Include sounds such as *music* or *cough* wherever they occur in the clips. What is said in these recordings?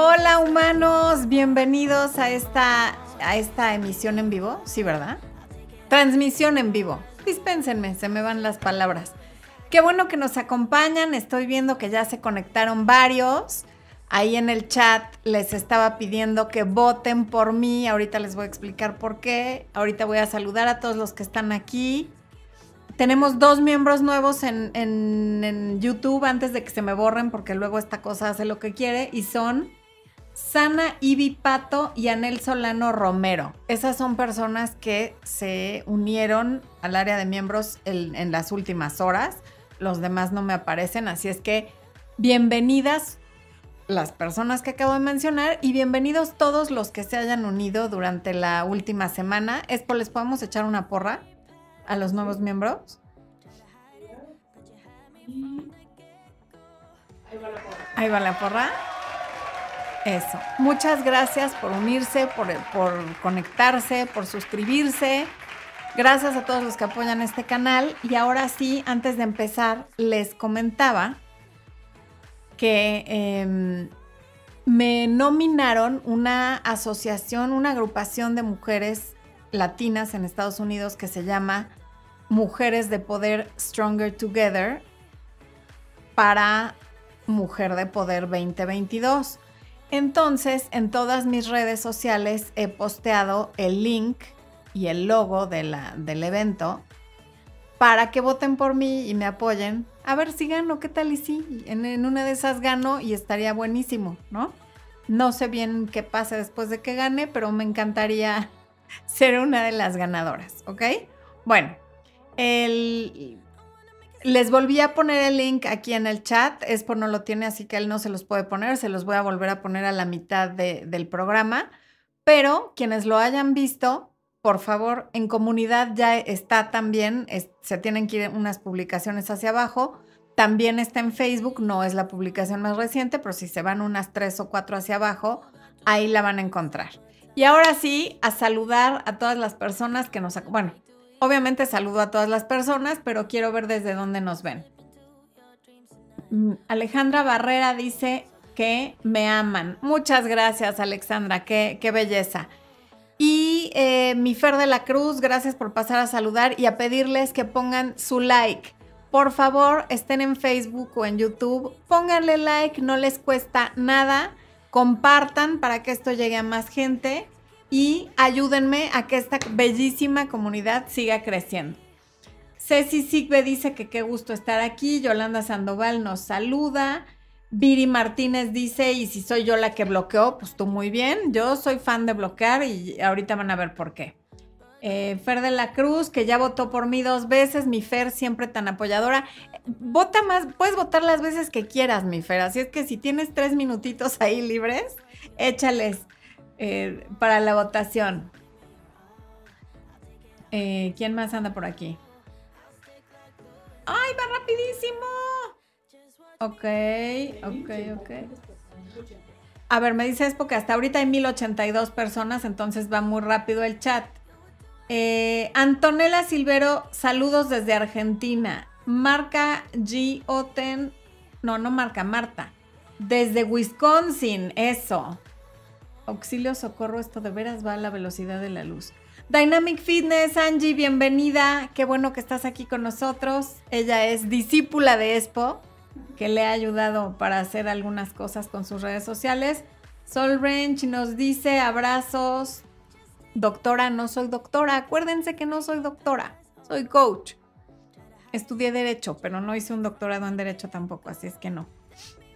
Hola humanos, bienvenidos a esta, a esta emisión en vivo, sí, ¿verdad? Transmisión en vivo. Dispénsenme, se me van las palabras. Qué bueno que nos acompañan, estoy viendo que ya se conectaron varios. Ahí en el chat les estaba pidiendo que voten por mí, ahorita les voy a explicar por qué. Ahorita voy a saludar a todos los que están aquí. Tenemos dos miembros nuevos en, en, YouTube antes de que se me borren porque luego esta cosa hace lo que quiere y son Sana Ibi Pato y Anel Solano Romero. Esas son personas que se unieron al área de miembros en las últimas horas. Los demás no me aparecen, así es que bienvenidas las personas que acabo de mencionar y bienvenidos todos los que se hayan unido durante la última semana. Espo, ¿les podemos echar una porra? a los nuevos miembros. Ahí va la porra. Eso. Muchas gracias por unirse, por, conectarse, por suscribirse. Gracias a todos los que apoyan este canal. Y ahora sí, antes de empezar, les comentaba que em, me nominaron una asociación, una agrupación de mujeres latinas en Estados Unidos que se llama Mujeres de Poder Stronger Together para Mujer de Poder 2022. Entonces, en todas mis redes sociales he posteado el link y el logo de la, del evento para que voten por mí y me apoyen. A ver si gano, ¿qué tal y si? En, en una de esas gano y estaría buenísimo, ¿no? No sé bien qué pase después de que gane, pero me encantaría *laughs* ser una de las ganadoras, ¿ok? Bueno, el, les volví a poner el link aquí en el chat. Espo no lo tiene, así que él no se los puede poner. Se los voy a volver a poner a la mitad del programa. Pero quienes lo hayan visto, por favor, en comunidad ya está también. se tienen que ir unas publicaciones hacia abajo. También está en Facebook, no es la publicación más reciente, pero si se van unas tres o cuatro hacia abajo, ahí la van a encontrar. Y ahora sí, a saludar a todas las personas que nos... Bueno, Obviamente saludo a todas las personas, pero quiero ver desde dónde nos ven. Mm, Alejandra Barrera dice que me aman. Muchas gracias, Alexandra. Qué, qué belleza. Y eh, mi Fer de la Cruz, gracias por pasar a saludar y a pedirles que pongan su like. Por favor, estén en Facebook o en YouTube, pónganle like, no les cuesta nada. Compartan para que esto llegue a más gente y ayúdenme a que esta bellísima comunidad siga creciendo. Ceci Sigbe dice que qué gusto estar aquí. Yolanda Sandoval nos saluda. Viri Martínez dice, y si soy yo la que bloqueó, pues tú muy bien. Yo soy fan de bloquear y ahorita van a ver por qué. Eh, Fer de la Cruz, que ya votó por mí dos veces, mi Fer siempre tan apoyadora. Vota más, puedes votar las veces que quieras, mi Fer. Así es que si tienes tres minutitos ahí libres, échales. Eh, para la votación. Eh, ¿Quién más anda por aquí? ¡Ay, va rapidísimo! Ok, ok, ok. A ver, me dices porque hasta ahorita hay 1082 personas, entonces va muy rápido el chat. Eh, Antonella Silvero, saludos desde Argentina. Marca G. Oten, no, no marca, Marta. Desde Wisconsin, eso. Auxilio, socorro, esto de veras va a la velocidad de la luz. Dynamic Fitness, Angie, bienvenida. Qué bueno que estás aquí con nosotros. Ella es discípula de Expo, que le ha ayudado para hacer algunas cosas con sus redes sociales. Sol Ranch nos dice abrazos. Doctora, no soy doctora. Acuérdense que no soy doctora, soy coach. Estudié derecho, pero no hice un doctorado en derecho tampoco, así es que no.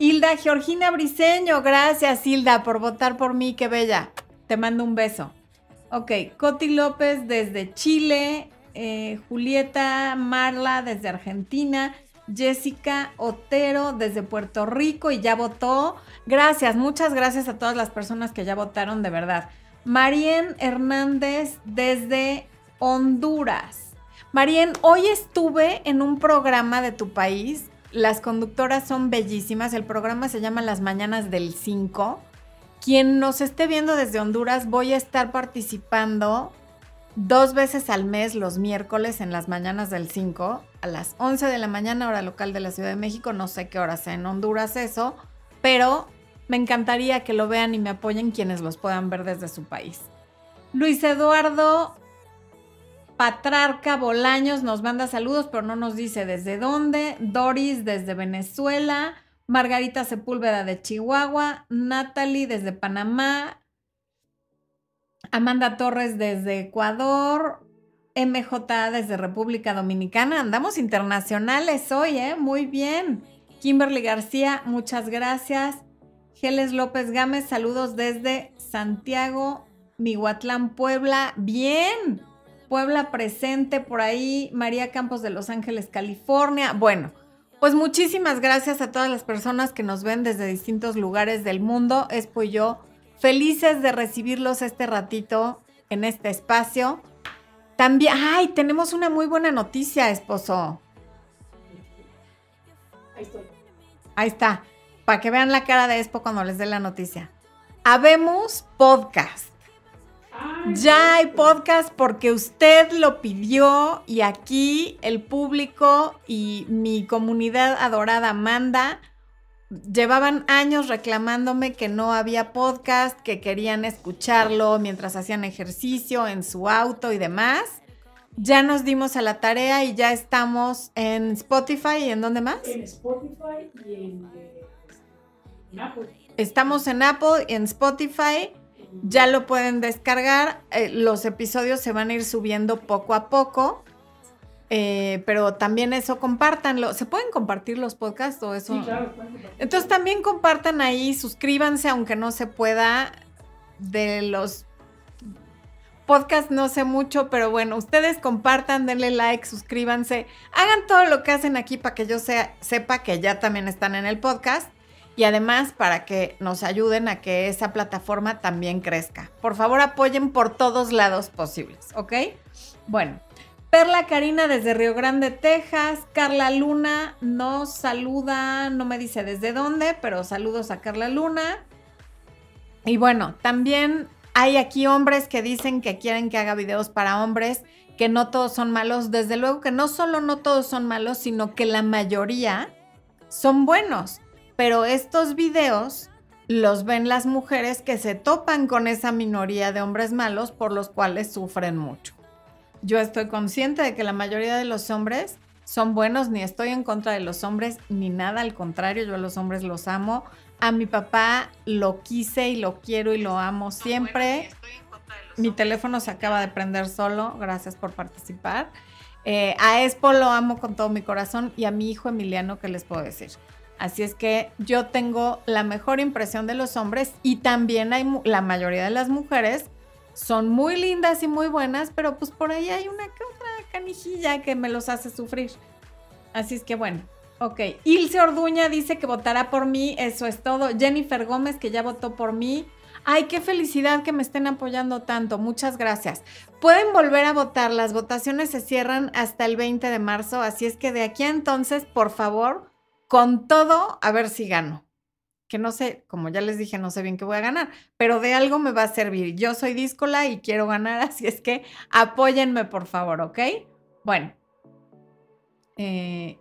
Hilda Georgina Briseño, gracias Hilda por votar por mí, qué bella. Te mando un beso. Ok, Coti López desde Chile, eh, Julieta Marla desde Argentina, Jessica Otero desde Puerto Rico y ya votó. Gracias, muchas gracias a todas las personas que ya votaron de verdad. Marien Hernández desde Honduras. Marien, hoy estuve en un programa de tu país las conductoras son bellísimas. El programa se llama Las Mañanas del 5. Quien nos esté viendo desde Honduras, voy a estar participando dos veces al mes, los miércoles, en las mañanas del 5, a las 11 de la mañana, hora local de la Ciudad de México. No sé qué hora sea en Honduras eso, pero Me encantaría que lo vean y me apoyen quienes los puedan ver desde su país. Luis Eduardo Patrarca Bolaños nos manda saludos, pero no nos dice desde dónde. Doris desde Venezuela. Margarita Sepúlveda de Chihuahua. Natalie desde Panamá. Amanda Torres desde Ecuador. MJ desde República Dominicana. Andamos internacionales hoy, ¿eh? Muy bien. Kimberly García, muchas gracias. Geles López Gámez, saludos desde Santiago, Mihuatlán, Puebla. Bien. Puebla presente por ahí, María Campos de Los Ángeles, California. Bueno, pues muchísimas gracias a todas las personas que nos ven desde distintos lugares del mundo. Espo y yo felices de recibirlos este ratito en este espacio. También, ay, tenemos una muy buena noticia, esposo. Ahí estoy. Ahí está, para que vean la cara de Espo cuando les dé la noticia. Habemos podcast. Ya hay podcast porque usted lo pidió y aquí el público y mi comunidad adorada manda. Llevaban años reclamándome que no había podcast, que querían escucharlo mientras hacían ejercicio en su auto y demás. Ya nos dimos a la tarea y ya estamos en Spotify y en dónde más? En Spotify y en, eh, Apple. Estamos en Apple y en Spotify ya lo pueden descargar. Eh, los episodios se van a ir subiendo poco a poco. Eh, pero también eso, compártanlo. ¿Se pueden compartir los podcasts o eso? Sí, claro. Entonces también compartan ahí, suscríbanse, aunque no se pueda. De los podcasts no sé mucho, pero bueno, ustedes compartan, denle like, suscríbanse, hagan todo lo que hacen aquí para que yo sepa que ya también están en el podcast y además para que nos ayuden a que esa plataforma también crezca. Por favor, apoyen por todos lados posibles, ¿ok? Bueno, Perla Karina desde Río Grande, Texas. Carla Luna nos saluda, no me dice desde dónde, pero saludos a Carla Luna. Y bueno, también hay aquí hombres que dicen que quieren que haga videos para hombres, que no todos son malos. Desde luego que no solo no todos son malos, sino que la mayoría son buenos pero estos videos los ven las mujeres que se topan con esa minoría de hombres malos por los cuales sufren mucho. Yo estoy consciente de que la mayoría de los hombres son buenos, ni estoy en contra de los hombres, ni nada, al contrario, yo a los hombres los amo. A mi papá lo quise y lo quiero y lo amo siempre. Mi teléfono se acaba de prender solo, gracias por participar. Eh, a Expo lo amo con todo mi corazón y a mi hijo Emiliano, ¿qué les puedo decir? Así es que yo tengo la mejor impresión de los hombres y también hay la mayoría de las mujeres son muy lindas y muy buenas, pero pues por ahí hay una otra canijilla que me los hace sufrir. Así es que bueno, ok. Ilse Orduña dice que votará por mí, eso es todo. Jennifer Gómez que ya votó por mí. Ay, qué felicidad que me estén apoyando tanto. Muchas gracias. Pueden volver a votar. Las votaciones se cierran hasta el 20 de marzo, así es que de aquí a entonces, por favor, con todo, a ver si gano. Que no sé, como ya les dije, no sé bien qué voy a ganar, pero de algo me va a servir. Yo soy díscola y quiero ganar, *laughs* así es que apóyenme, por favor, ¿ok? Bueno. Eh,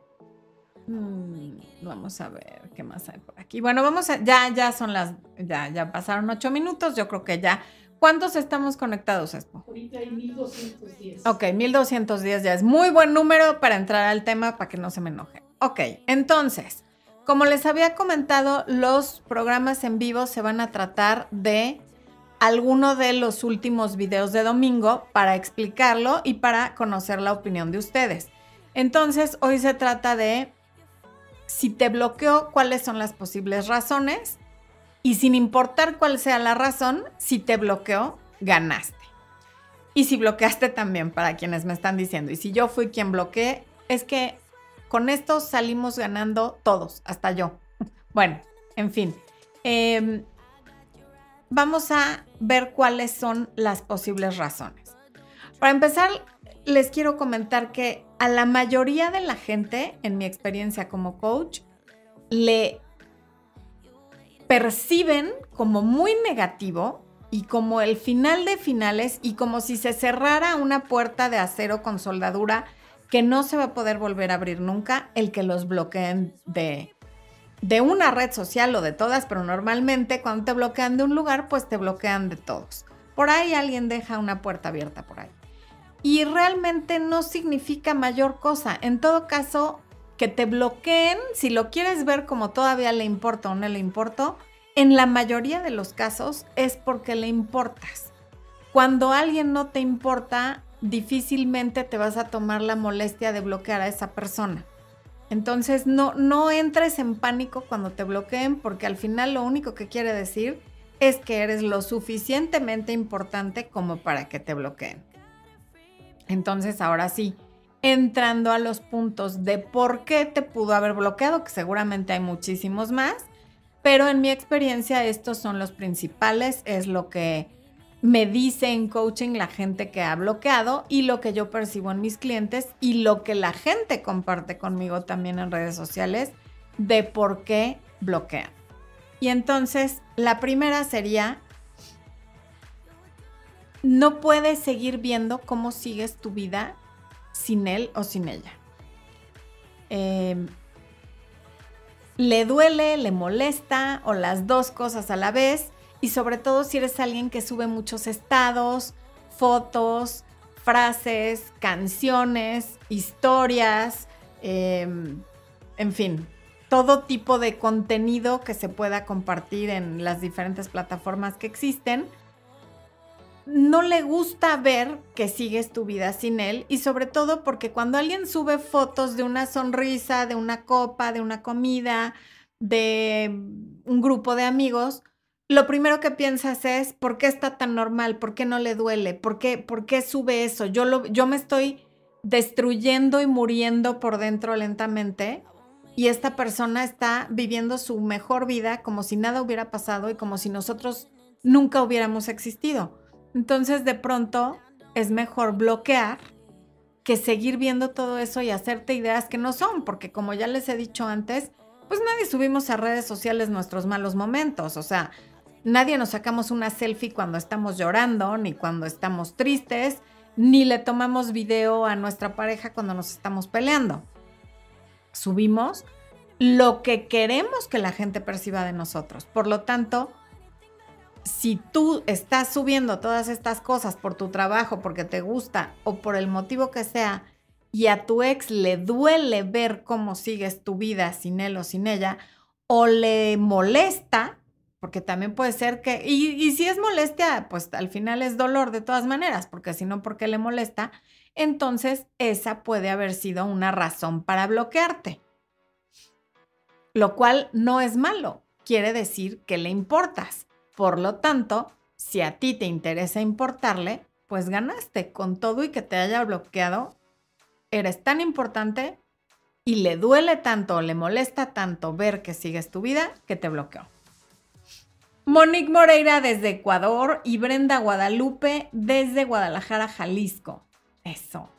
mm, vamos a ver qué más hay por aquí. Bueno, vamos a, ya, ya son las, ya, ya pasaron ocho minutos, yo creo que ya. ¿Cuántos estamos conectados, Expo? Ahorita hay 1210. Ok, 1210 ya es muy buen número para entrar al tema para que no se me enoje. Ok, entonces, como les había comentado, los programas en vivo se van a tratar de alguno de los últimos videos de domingo para explicarlo y para conocer la opinión de ustedes. Entonces, hoy se trata de si te bloqueó, cuáles son las posibles razones y sin importar cuál sea la razón, si te bloqueó, ganaste. Y si bloqueaste también, para quienes me están diciendo, y si yo fui quien bloqueé, es que con esto salimos ganando todos, hasta yo. Bueno, en fin. Em, vamos a ver cuáles son las posibles razones. Para empezar, les quiero comentar que a la mayoría de la gente, en mi experiencia como coach, le perciben como muy negativo y como el final de finales y como si se cerrara una puerta de acero con soldadura que no se va a poder volver a abrir nunca el que los bloqueen de, de una red social o de todas, pero normalmente cuando te bloquean de un lugar, pues te bloquean de todos. Por ahí alguien deja una puerta abierta por ahí. Y realmente no significa mayor cosa. En todo caso, que te bloqueen, si lo quieres ver como todavía le importa o no le importa, en la mayoría de los casos es porque le importas. Cuando alguien no te importa, difícilmente te vas a tomar la molestia de bloquear a esa persona. Entonces no, no entres en pánico cuando te bloqueen porque al final lo único que quiere decir es que eres lo suficientemente importante como para que te bloqueen. Entonces ahora sí, entrando a los puntos de por qué te pudo haber bloqueado, que seguramente hay muchísimos más, pero en mi experiencia estos son los principales, es lo que me dice en coaching la gente que ha bloqueado y lo que yo percibo en mis clientes y lo que la gente comparte conmigo también en redes sociales de por qué bloquean. Y entonces, la primera sería, no puedes seguir viendo cómo sigues tu vida sin él o sin ella. Em, le duele, le molesta o las dos cosas a la vez y sobre todo si eres alguien que sube muchos estados, fotos, frases, canciones, historias, em, en fin, todo tipo de contenido que se pueda compartir en las diferentes plataformas que existen. No le gusta ver que sigues tu vida sin él y sobre todo porque cuando alguien sube fotos de una sonrisa, de una copa, de una comida, de un grupo de amigos, lo primero que piensas es, ¿por qué está tan normal? ¿Por qué no le duele? ¿Por qué, por qué sube eso? Yo, lo, yo me estoy destruyendo y muriendo por dentro lentamente y esta persona está viviendo su mejor vida como si nada hubiera pasado y como si nosotros nunca hubiéramos existido. Entonces de pronto es mejor bloquear que seguir viendo todo eso y hacerte ideas que no son, porque como ya les he dicho antes, pues nadie subimos a redes sociales nuestros malos momentos, o sea, Nadie nos sacamos una selfie cuando estamos llorando, ni cuando estamos tristes, ni le tomamos video a nuestra pareja cuando nos estamos peleando. Subimos lo que queremos que la gente perciba de nosotros. Por lo tanto, si tú estás subiendo todas estas cosas por tu trabajo, porque te gusta o por el motivo que sea, y a tu ex le duele ver cómo sigues tu vida sin él o sin ella, o le molesta, porque también puede ser que, y, si es molestia, pues al final es dolor de todas maneras, porque si no, porque le molesta, entonces esa puede haber sido una razón para bloquearte. Lo cual no es malo, quiere decir que le importas. Por lo tanto, si a ti te interesa importarle, pues ganaste con todo y que te haya bloqueado. Eres tan importante y le duele tanto o le molesta tanto ver que sigues tu vida que te bloqueó. Monique Moreira desde Ecuador y Brenda Guadalupe desde Guadalajara, Jalisco. Eso.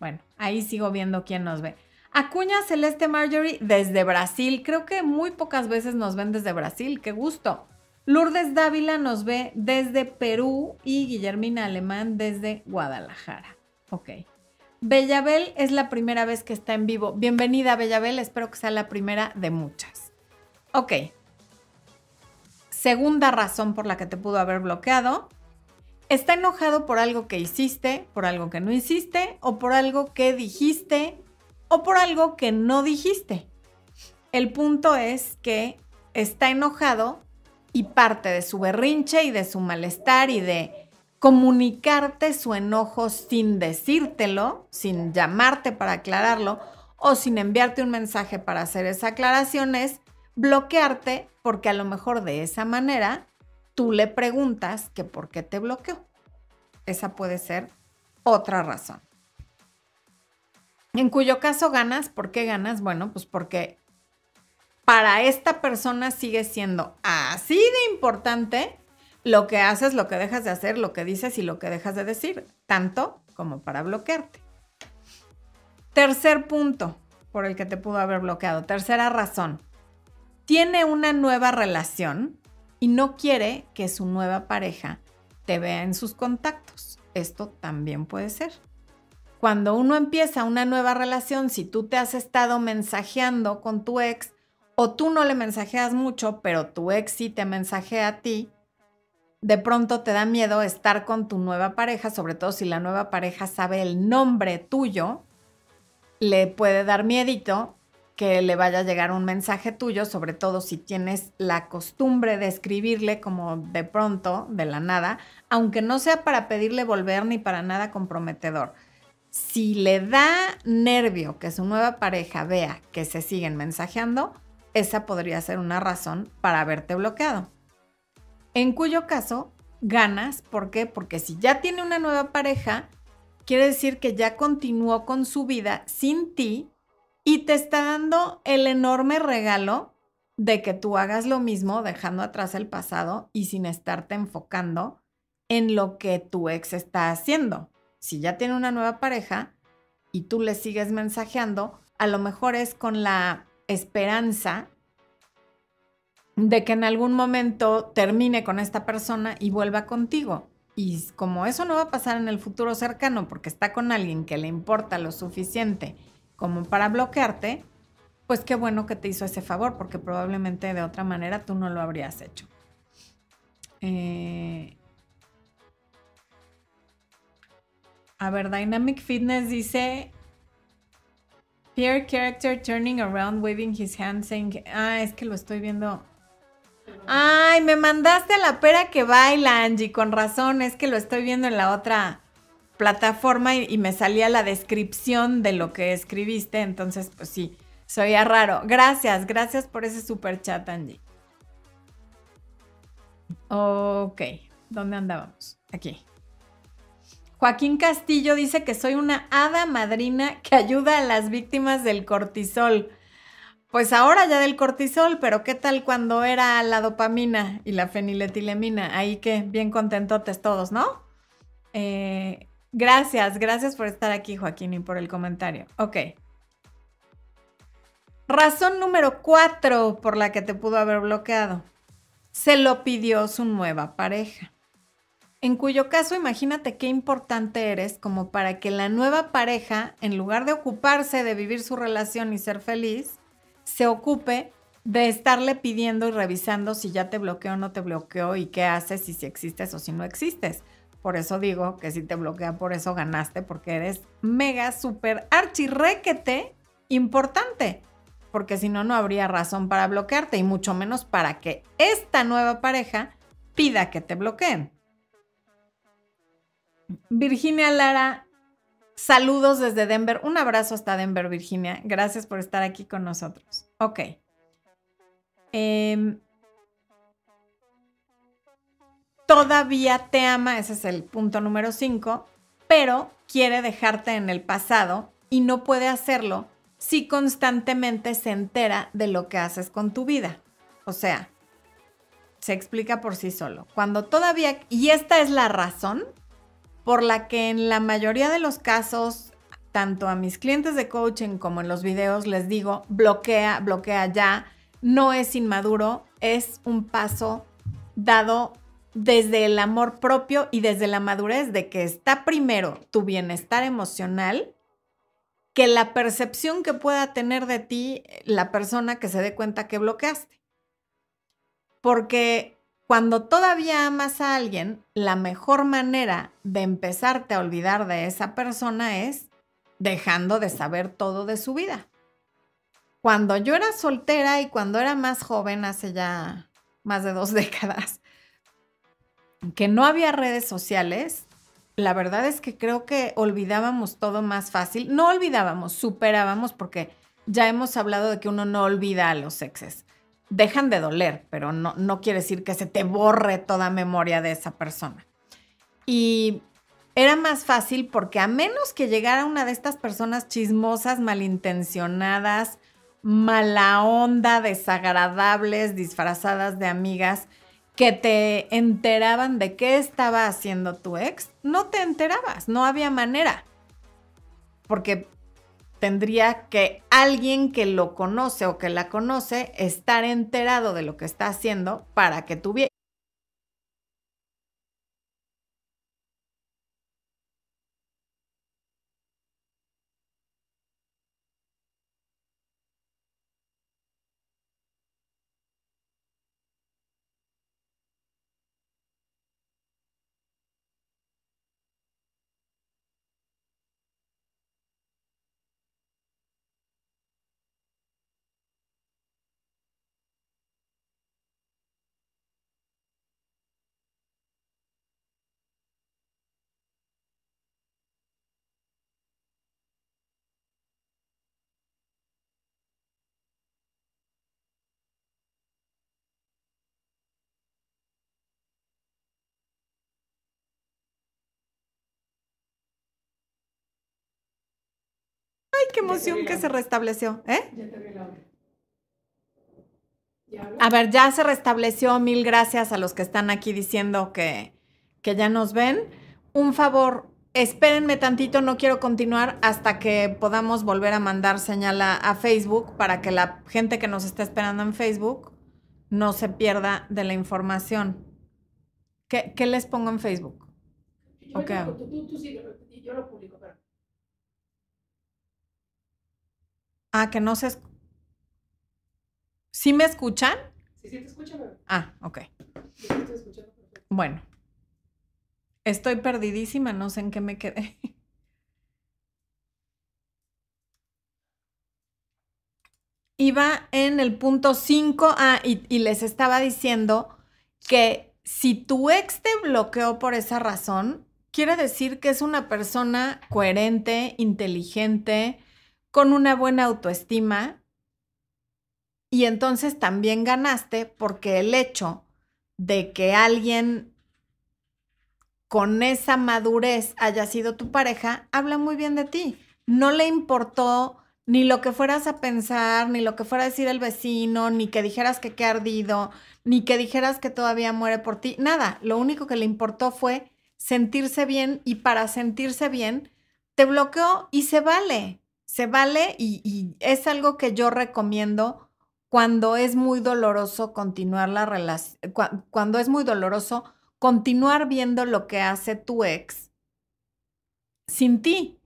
Bueno, ahí sigo viendo quién nos ve. Acuña Celeste Marjorie desde Brasil. Creo que muy pocas veces nos ven desde Brasil. Qué gusto. Lourdes Dávila nos ve desde Perú y Guillermina Alemán desde Guadalajara. Ok. Bellabel es la primera vez que está en vivo. Bienvenida, Bellabel. Espero que sea la primera de muchas. Ok. Segunda razón por la que te pudo haber bloqueado. Está enojado por algo que hiciste, por algo que no hiciste, o por algo que dijiste, o por algo que no dijiste. El punto es que está enojado y parte de su berrinche y de su malestar y de comunicarte su enojo sin decírtelo, sin llamarte para aclararlo o sin enviarte un mensaje para hacer esa aclaración es bloquearte porque a lo mejor de esa manera tú le preguntas que por qué te bloqueó. Esa puede ser otra razón. En cuyo caso ganas, ¿por qué ganas? Bueno, pues porque para esta persona sigue siendo así de importante lo que haces, lo que dejas de hacer, lo que dices y lo que dejas de decir, tanto como para bloquearte. Tercer punto por el que te pudo haber bloqueado, tercera razón, tiene una nueva relación y no quiere que su nueva pareja te vea en sus contactos. Esto también puede ser. Cuando uno empieza una nueva relación, si tú te has estado mensajeando con tu ex o tú no le mensajeas mucho, pero tu ex sí te mensajea a ti, de pronto te da miedo estar con tu nueva pareja, sobre todo si la nueva pareja sabe el nombre tuyo, le puede dar miedito que le vaya a llegar un mensaje tuyo, sobre todo si tienes la costumbre de escribirle como de pronto, de la nada, aunque no sea para pedirle volver ni para nada comprometedor. Si le da nervio que su nueva pareja vea que se siguen mensajeando, esa podría ser una razón para haberte bloqueado. En cuyo caso, ganas, ¿por qué? Porque si ya tiene una nueva pareja, quiere decir que ya continuó con su vida sin ti y te está dando el enorme regalo de que tú hagas lo mismo dejando atrás el pasado y sin estarte enfocando en lo que tu ex está haciendo. Si ya tiene una nueva pareja y tú le sigues mensajeando, a lo mejor es con la esperanza de que en algún momento termine con esta persona y vuelva contigo. Y como eso no va a pasar en el futuro cercano porque está con alguien que le importa lo suficiente como para bloquearte, pues qué bueno que te hizo ese favor porque probablemente de otra manera tú no lo habrías hecho. Eh, a ver, Dynamic Fitness dice, Peer character turning around, waving his hand, saying, ah, es que lo estoy viendo. Ay, me mandaste a la pera que baila, Angie, con razón, es que lo estoy viendo en la otra plataforma y, me salía la descripción de lo que escribiste, entonces pues sí, soy raro. Gracias, gracias por ese super chat, Angie. Ok, ¿dónde andábamos? Aquí. Joaquín Castillo dice que soy una hada madrina que ayuda a las víctimas del cortisol. Pues ahora ya del cortisol, pero ¿qué tal cuando era la dopamina y la feniletilamina? Ahí que bien contentotes todos, ¿no? Eh, gracias, gracias por estar aquí, Joaquín, y por el comentario. Ok. Razón número cuatro por la que te pudo haber bloqueado. Se lo pidió su nueva pareja. En cuyo caso, imagínate qué importante eres como para que la nueva pareja, en lugar de ocuparse de vivir su relación y ser feliz, se ocupe de estarle pidiendo y revisando si ya te bloqueó o no te bloqueó y qué haces y si existes o si no existes. Por eso digo que si te bloquea, por eso ganaste, porque eres mega, super, archirrequete importante. Porque si no, no habría razón para bloquearte y mucho menos para que esta nueva pareja pida que te bloqueen. Virginia Lara, saludos desde Denver. Un abrazo hasta Denver, Virginia. Gracias por estar aquí con nosotros. Ok. Em, todavía te ama, ese es el punto número 5, pero quiere dejarte en el pasado y no puede hacerlo si constantemente se entera de lo que haces con tu vida. O sea, se explica por sí solo. Cuando todavía, y esta es la razón por la que en la mayoría de los casos, tanto a mis clientes de coaching como en los videos, les digo, bloquea, bloquea ya, no es inmaduro, es un paso dado desde el amor propio y desde la madurez de que está primero tu bienestar emocional que la percepción que pueda tener de ti la persona que se dé cuenta que bloqueaste. Porque cuando todavía amas a alguien, la mejor manera de empezarte a olvidar de esa persona es dejando de saber todo de su vida. Cuando yo era soltera y cuando era más joven, hace ya más de dos *laughs* décadas, que no había redes sociales, la verdad es que creo que olvidábamos todo más fácil. No olvidábamos, superábamos porque ya hemos hablado de que uno no olvida a los exes dejan de doler, pero no, no quiere decir que se te borre toda memoria de esa persona. Y era más fácil porque a menos que llegara una de estas personas chismosas, malintencionadas, mala onda, desagradables, disfrazadas de amigas, que te enteraban de qué estaba haciendo tu ex, no te enterabas, no había manera. Porque tendría que alguien que lo conoce o que la conoce estar enterado de lo que está haciendo para que tuviera qué emoción que se restableció, ¿eh? Ya te vi. A ver, ya se restableció. Mil gracias a los que están aquí diciendo que, que ya nos ven. Un favor, espérenme tantito, no quiero continuar hasta que podamos volver a mandar señal a, a Facebook para que la gente que nos está esperando en Facebook no se pierda de la información. ¿Qué, qué les pongo en Facebook? Yo, ok. yo- tú, tú, tú sigue, yo lo publico, pero. Ah, que no se... esc- ¿Sí me escuchan? Sí, sí, te escucho, pero. Ah, ok. Yo te. Bueno. Estoy perdidísima, no sé en qué me quedé. *laughs* Iba en el punto 5, ah, y, y les estaba diciendo que si tu ex te bloqueó por esa razón, quiere decir que es una persona coherente, inteligente, con una buena autoestima, y entonces también ganaste porque el hecho de que alguien con esa madurez haya sido tu pareja, habla muy bien de ti. No le importó ni lo que fueras a pensar, ni lo que fuera a decir el vecino, ni que dijeras que qué ardido, ni que dijeras que todavía muere por ti, nada. Lo único que le importó fue sentirse bien y para sentirse bien te bloqueó y se vale, se vale y, es algo que yo recomiendo cuando es muy doloroso continuar la relación, cuando es muy doloroso continuar viendo lo que hace tu ex sin ti.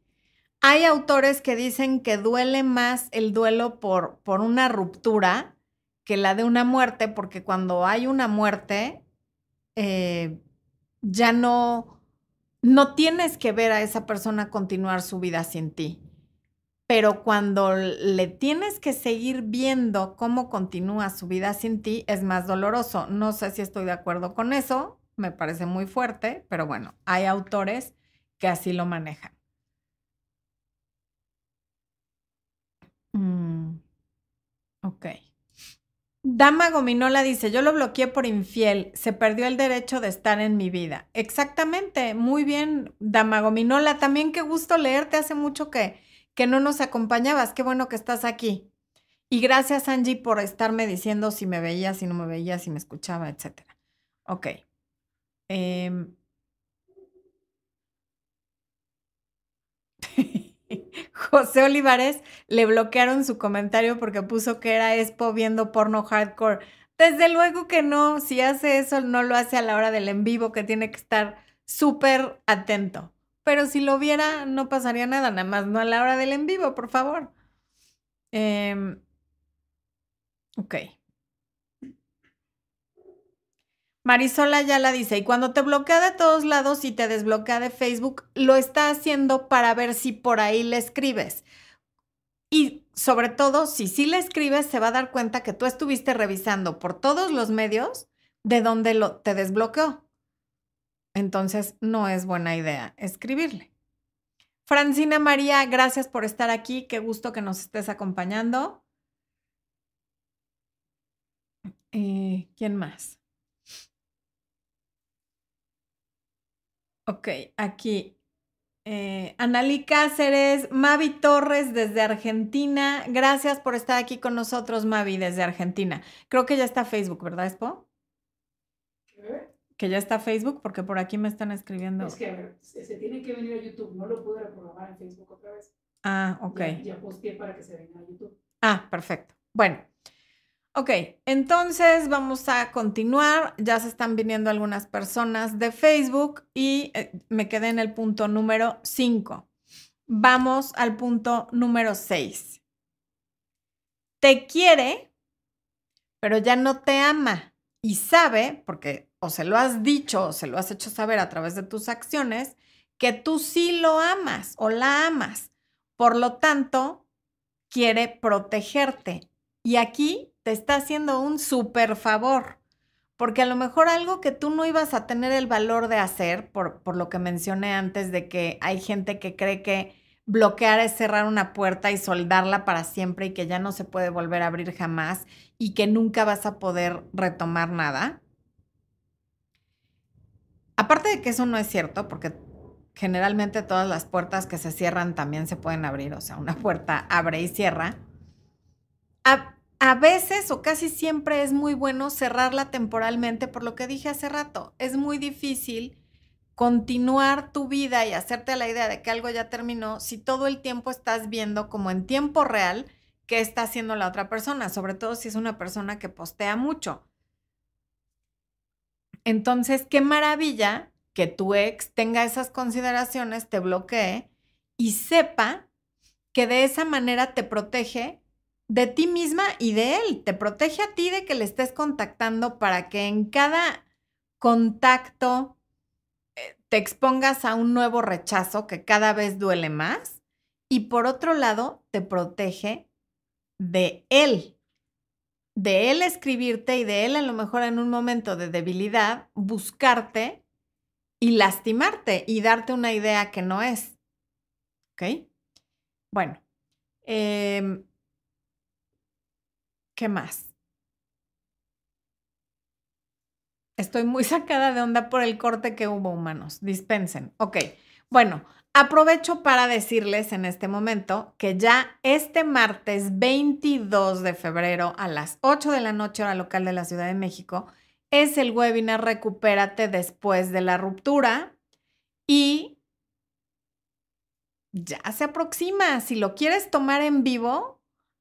Hay autores que dicen que duele más el duelo por, por una ruptura que la de una muerte, porque cuando hay una muerte, eh, ya no, no tienes que ver a esa persona continuar su vida sin ti. Pero cuando le tienes que seguir viendo cómo continúa su vida sin ti, es más doloroso. No sé si estoy de acuerdo con eso, me parece muy fuerte, pero bueno, hay autores que así lo manejan. Mm, ok. Dama Gominola dice, yo lo bloqueé por infiel, se perdió el derecho de estar en mi vida. Exactamente, muy bien, Dama Gominola, también qué gusto leerte, hace mucho que, que no nos acompañabas, qué bueno que estás aquí. Y gracias Angie por estarme diciendo si me veía, si no me veía, si me escuchaba, etc. Ok. Eh... *laughs* José Olivares le bloquearon su comentario porque puso que era Expo viendo porno hardcore. Desde luego que no, si hace eso no lo hace a la hora del en vivo que tiene que estar súper atento. Pero si lo viera no pasaría nada, nada más no a la hora del en vivo, por favor. Eh... Ok. Marisola ya la dice, y cuando te bloquea de todos lados y te desbloquea de Facebook, lo está haciendo para ver si por ahí le escribes. Y sobre todo, si sí le escribes, se va a dar cuenta que tú estuviste revisando por todos los medios de donde lo, te desbloqueó. Entonces, no es buena idea escribirle. Francina María, gracias por estar aquí. Qué gusto que nos estés acompañando. Eh, ¿Quién más? Ok, aquí. Eh, Analí Cáceres, Mavi Torres desde Argentina. Gracias por estar aquí con nosotros, Mavi, desde Argentina. Creo que ya está Facebook, ¿verdad, Expo? Que ya está Facebook, porque por aquí me están escribiendo. Es que, se tiene que venir a YouTube. No lo pude reprogramar en Facebook otra vez. Ah, ok. Ya, ya posteé para que se venga a YouTube. Ah, perfecto. Bueno. Ok, entonces vamos a continuar. Ya se están viniendo algunas personas de Facebook y eh, me quedé en el punto número 5. Vamos al punto número 6. Te quiere, pero ya no te ama y sabe, porque o se lo has dicho o se lo has hecho saber a través de tus acciones, que tú sí lo amas o la amas. Por lo tanto, quiere protegerte. Y aquí te está haciendo un súper favor, porque a lo mejor algo que tú no ibas a tener el valor de hacer, por, por, lo que mencioné antes de que hay gente que cree que bloquear es cerrar una puerta y soldarla para siempre y que ya no se puede volver a abrir jamás y que nunca vas a poder retomar nada. Aparte de que eso no es cierto, porque generalmente todas las puertas que se cierran también se pueden abrir, o sea, una *laughs* puerta abre y cierra. A, a veces o casi siempre es muy bueno cerrarla temporalmente, por lo que dije hace rato, es muy difícil continuar tu vida y hacerte la idea de que algo ya terminó si todo el tiempo estás viendo como en tiempo real qué está haciendo la otra persona, sobre todo si es una persona que postea mucho. Entonces, qué maravilla que tu ex tenga esas consideraciones, te bloquee y sepa que de esa manera te protege de ti misma y de él. Te protege a ti de que le estés contactando para que en cada contacto te expongas a un nuevo rechazo que cada vez duele más. Y por otro lado, te protege de él, de él escribirte y de él a lo mejor en un momento de debilidad buscarte y lastimarte y darte una idea que no es. ¿Ok? Bueno, em, ¿qué más? Estoy muy *laughs* sacada de onda por el corte que hubo, humanos. Dispensen. Ok. Bueno, Aprovecho para decirles en este momento que ya este martes 22 de febrero a las 8 de la noche hora local de la Ciudad de México es el webinar Recupérate después de la ruptura y ya se aproxima. Si lo quieres tomar en vivo,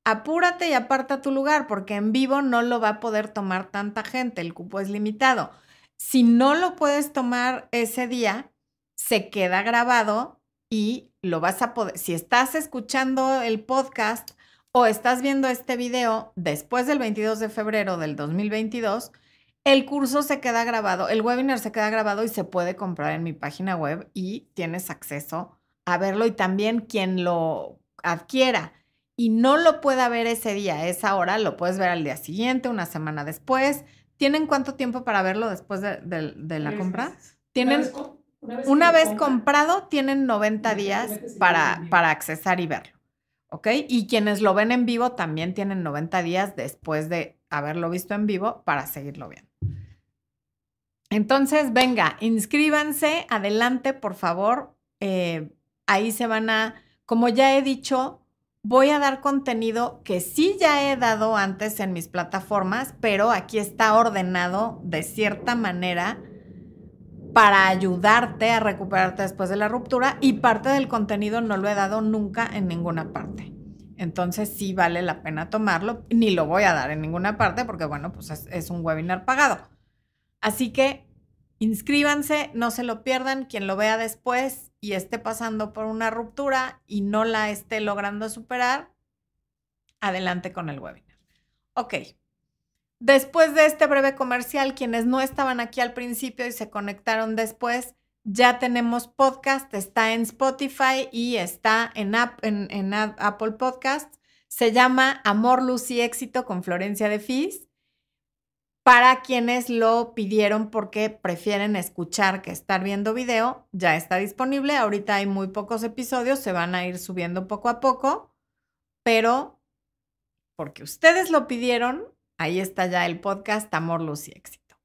apúrate y aparta tu lugar porque en vivo no lo va a poder tomar tanta gente, el cupo es limitado. Si no lo puedes tomar ese día, se queda grabado y lo vas a poder, si estás escuchando el podcast o estás viendo este video después del 22 de febrero del 2022, el curso se queda grabado, el webinar se queda grabado y se puede comprar en mi página web y tienes acceso a verlo y también quien lo adquiera y no lo pueda ver ese día, esa hora, lo puedes ver al día siguiente, una semana después. ¿Tienen cuánto tiempo para verlo después de, la compra? Tienen una vez, comprado, tienen 90 días para, para accesar y verlo. ¿Ok? Y quienes lo ven en vivo también tienen 90 días después de haberlo visto en vivo para seguirlo viendo. Entonces, venga, inscríbanse, adelante, por favor. Eh, ahí se van a, como ya he dicho, voy a dar contenido que sí ya he dado antes en mis plataformas, pero aquí está ordenado de cierta manera para ayudarte a recuperarte después de la ruptura y parte del contenido no lo he dado nunca en ninguna parte. Entonces sí vale la pena tomarlo, ni lo voy a dar en ninguna parte porque bueno, pues es, un webinar pagado. Así que inscríbanse, no se lo pierdan, quien lo vea después y esté pasando por una ruptura y no la esté logrando superar, adelante con el webinar. Ok. Después de este breve comercial, quienes no estaban aquí al principio y se conectaron después, ya tenemos podcast, está en Spotify y está en, Apple Podcasts. Se llama Amor, Luz y Éxito con Florencia de Fis. Para quienes lo pidieron porque prefieren escuchar que estar viendo video, ya está disponible. Ahorita hay muy pocos episodios, se van a ir subiendo poco a poco, pero porque ustedes lo pidieron, Ahí está ya el podcast Amor, Luz y Éxito.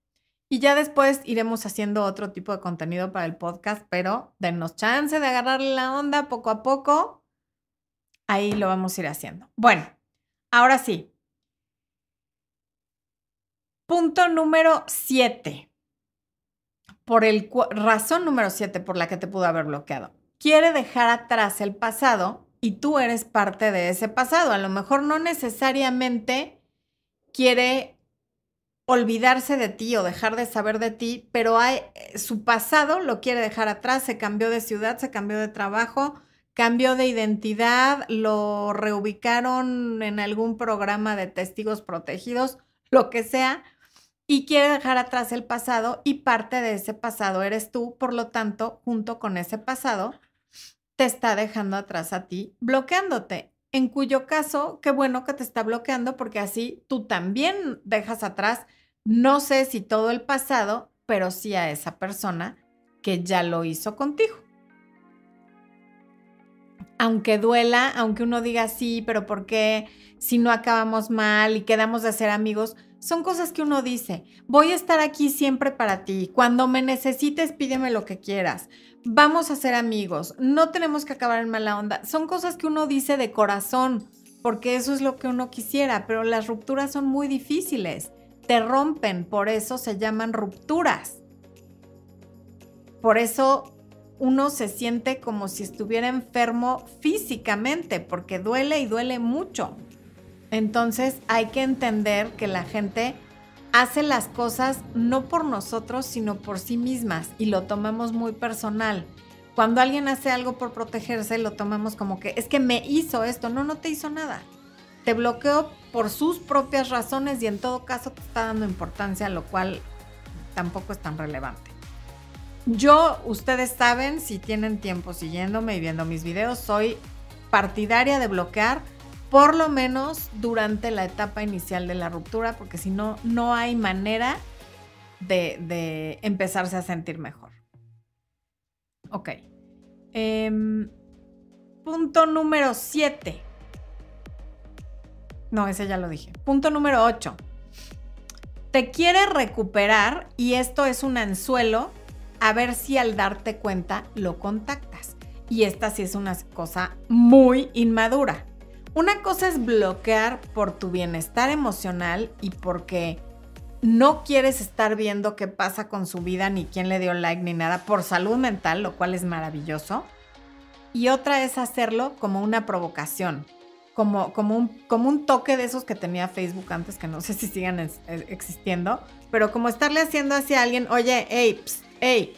Y ya después iremos haciendo otro tipo de contenido para el podcast, pero denos chance de agarrarle la onda poco a poco. Ahí lo vamos a ir haciendo. Bueno, ahora sí. Punto número 7. Por el razón número 7 por la que te pudo haber bloqueado. Quiere dejar atrás el pasado y tú eres parte de ese pasado. A lo mejor no necesariamente quiere olvidarse de ti o dejar de saber de ti, pero eh, su pasado lo quiere dejar atrás, se cambió de ciudad, se cambió de trabajo, cambió de identidad, lo reubicaron en algún programa de testigos protegidos, lo que sea, y quiere dejar atrás el pasado y parte de ese pasado eres tú, por lo tanto, junto con ese pasado, te está dejando atrás a ti, bloqueándote en cuyo caso, qué bueno que te está bloqueando porque así tú también dejas atrás, no sé si todo el pasado, pero sí a esa persona que ya lo hizo contigo. Aunque duela, aunque uno diga sí, pero ¿por qué si no acabamos mal y quedamos de ser amigos? Son cosas que uno dice. Voy a estar aquí siempre para ti. Cuando me necesites, pídeme lo que quieras. Vamos a ser amigos. No tenemos que acabar en mala onda. Son cosas que uno dice de corazón, porque eso es lo que uno quisiera, pero las rupturas son muy difíciles. Te rompen, por eso se llaman rupturas. Por eso uno se siente como si estuviera enfermo físicamente, porque duele y duele mucho. Entonces hay que entender que la gente hace las cosas no por nosotros, sino por sí mismas y lo tomamos muy personal. Cuando alguien hace algo por protegerse, lo tomamos como que es que me hizo esto. No, no te hizo nada. Te bloqueó por sus propias razones y en todo caso te está dando importancia, lo cual tampoco es tan relevante. Yo, ustedes saben, si tienen tiempo siguiéndome y viendo mis videos, soy partidaria de bloquear por lo menos durante la etapa inicial de la ruptura, porque si no, no hay manera de, empezarse a sentir mejor. Ok. Em, punto número 7. No, ese ya lo dije. Punto número 8. Te quiere recuperar y esto es un anzuelo a ver si al darte cuenta lo contactas. Y esta sí es una cosa muy inmadura. Una cosa es bloquear por tu bienestar emocional y porque no quieres estar viendo qué pasa con su vida, ni quién le dio like, ni nada, por salud mental, lo cual es maravilloso. Y otra es hacerlo como una provocación, como, como, un, como un toque de esos que tenía Facebook antes, que no sé si sigan existiendo, pero como estarle haciendo hacia alguien, oye, hey, hey,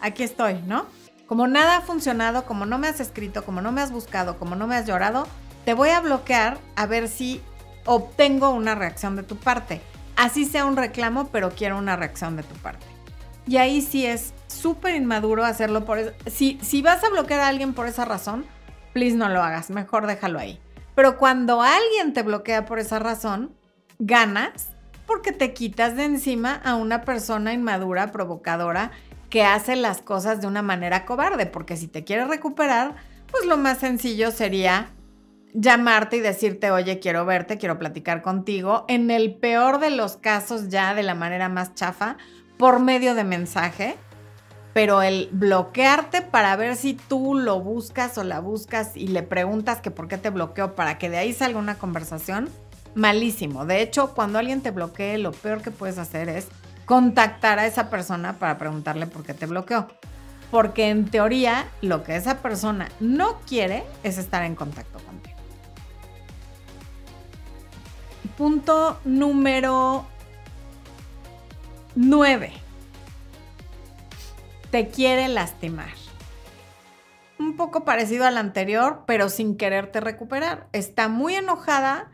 aquí estoy, ¿no? Como nada ha funcionado, como no me has escrito, como no me has buscado, como no me has llorado, te voy a bloquear a ver si obtengo una reacción de tu parte. Así sea un reclamo, pero quiero una reacción de tu parte. Y ahí sí es súper inmaduro hacerlo por eso. Si, si vas a bloquear a alguien por esa razón, please no lo hagas, mejor déjalo ahí. Pero cuando alguien te bloquea por esa razón, ganas porque te quitas de encima a una persona inmadura, provocadora, que hace las cosas de una manera cobarde. Porque si te quiere recuperar, pues lo más sencillo sería llamarte y decirte, oye, quiero verte, quiero platicar contigo, en el peor de los casos ya de la manera más chafa, por medio de mensaje, pero el bloquearte para ver si tú lo buscas o la buscas y le preguntas que por qué te bloqueó para que de ahí salga una conversación, malísimo. De hecho, cuando alguien te bloquee, lo peor que puedes hacer es contactar a esa persona para preguntarle por qué te bloqueó. Porque en teoría, lo que esa persona no quiere es estar en contacto contigo. Punto número 9. Te quiere lastimar. Un poco parecido al anterior, pero sin quererte recuperar. Está muy enojada,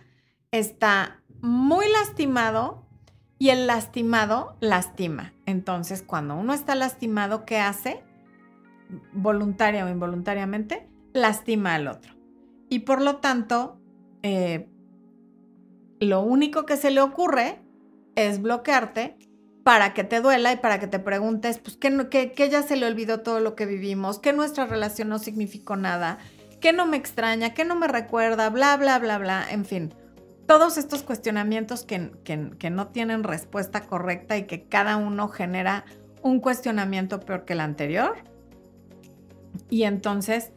está muy lastimado y el lastimado lastima. Entonces, cuando uno está lastimado, ¿qué hace? Voluntaria o involuntariamente, lastima al otro. Y por lo tanto, eh, lo único que se le ocurre es bloquearte para que te duela y para que te preguntes, pues, que, ya se le olvidó todo lo que vivimos, que nuestra relación no significó nada, que no me extraña, que no me recuerda, bla, bla, bla, bla, en fin. Todos estos cuestionamientos que, que no tienen respuesta correcta y que cada uno genera un cuestionamiento peor que el anterior. Y entonces,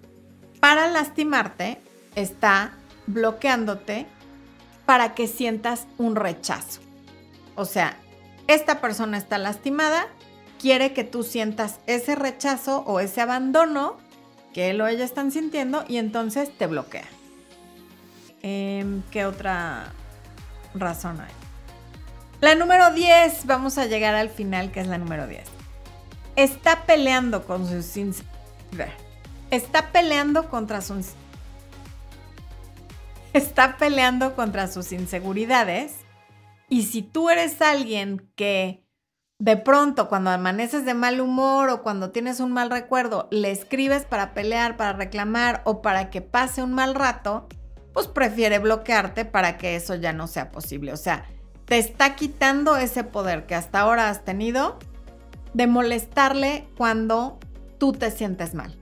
para lastimarte, está bloqueándote para que sientas un rechazo. O sea, esta persona está lastimada, quiere que tú sientas ese rechazo o ese abandono que él o ella están sintiendo y entonces te bloquea. Em, ¿Qué otra razón hay? La número 10, vamos a llegar al final, que es la número 10. Está peleando con sus... Está peleando contra sus *laughs* está peleando contra sus inseguridades. Y si tú eres alguien que de pronto cuando amaneces de mal humor o cuando tienes un mal recuerdo, le escribes para pelear, para reclamar o para que pase un mal rato, pues prefiere bloquearte para que eso ya no sea posible. O sea, te está quitando ese poder que hasta ahora has tenido de molestarle cuando tú te sientes mal.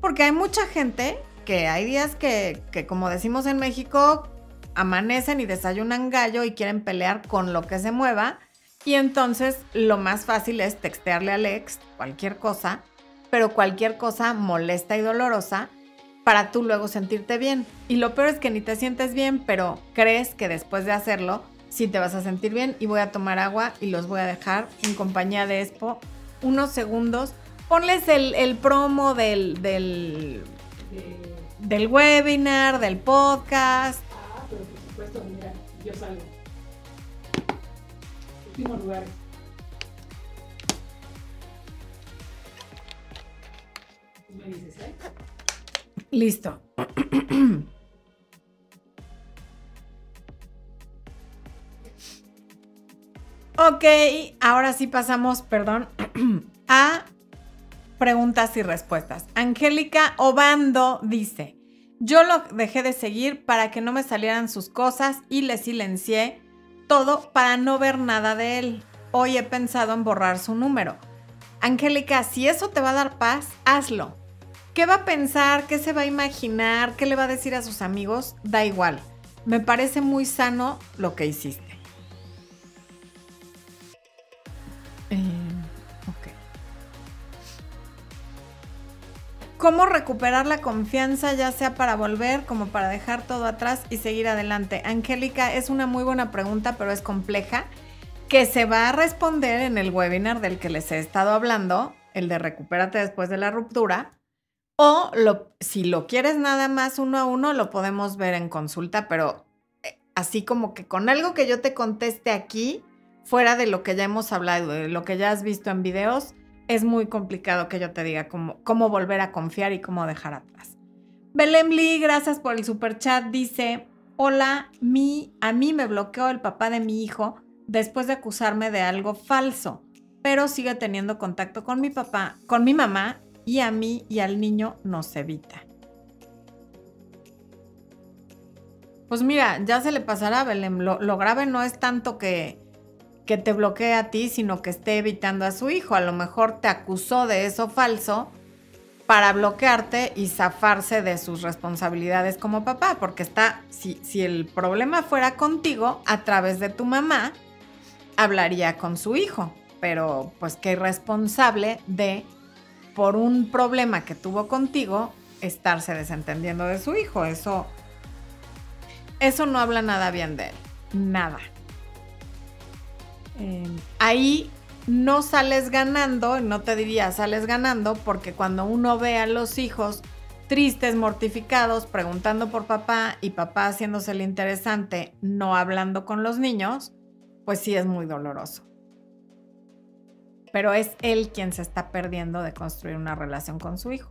Porque hay mucha gente que hay días que, como decimos en México, amanecen y desayunan gallo y quieren pelear con lo que se mueva. Y entonces lo más fácil es textearle al ex cualquier cosa, pero cualquier cosa molesta y dolorosa para tú luego sentirte bien. Y lo peor es que ni te sientes bien, pero crees que después de hacerlo sí te vas a sentir bien y voy a tomar agua y los voy a dejar en compañía de Expo unos segundos. Ponles el, promo del, del, del webinar, del podcast. Ah, pero por supuesto, mira, yo salgo. Último lugar. me dices, ¿eh? Listo. *clears throat* ok, ahora sí pasamos, perdón, *clears throat* a preguntas y respuestas. Angélica Obando dice, yo lo dejé de seguir para que no me salieran sus cosas y le silencié todo para no ver nada de él. Hoy he pensado en borrar su número. Angélica, si eso te va a dar paz, hazlo. ¿Qué va a pensar? ¿Qué se va a imaginar? ¿Qué le va a decir a sus amigos? Da igual. Me parece muy sano lo que hiciste. ¿Cómo recuperar la confianza ya sea para volver como para dejar todo atrás y seguir adelante? Angélica, es una muy buena pregunta, pero es compleja, que se va a responder en el webinar del que les he estado hablando, el de Recupérate después de la ruptura. O si lo quieres nada más uno a uno, lo podemos ver en consulta, pero eh, así como que con algo que yo te conteste aquí, fuera de lo que ya hemos hablado, de lo que ya has visto en videos, es muy complicado que yo te diga cómo, cómo volver a confiar y cómo dejar atrás. Belém Lee, gracias por el super chat, dice, hola, mi, a mí me bloqueó el papá de mi hijo después de acusarme de algo falso, pero sigue teniendo contacto con mi papá, con mi mamá y a mí y al niño nos evita. Pues mira, ya se le pasará, Belém. Lo, lo, grave no es tanto que, que te bloquee a ti, sino que esté evitando a su hijo. A lo mejor te acusó de eso falso para bloquearte y zafarse de sus responsabilidades como papá, porque está, si, si el problema fuera contigo, a través de tu mamá, hablaría con su hijo, pero pues qué irresponsable de por un problema que tuvo contigo, estarse desentendiendo de su hijo. Eso, eso no habla nada bien de él. Nada. Em, ahí no sales ganando, no te diría sales ganando, porque cuando uno ve a los hijos tristes, mortificados, preguntando por papá y papá haciéndose el interesante, no hablando con los niños, pues sí es muy doloroso pero es él quien se está perdiendo de construir una relación con su hijo.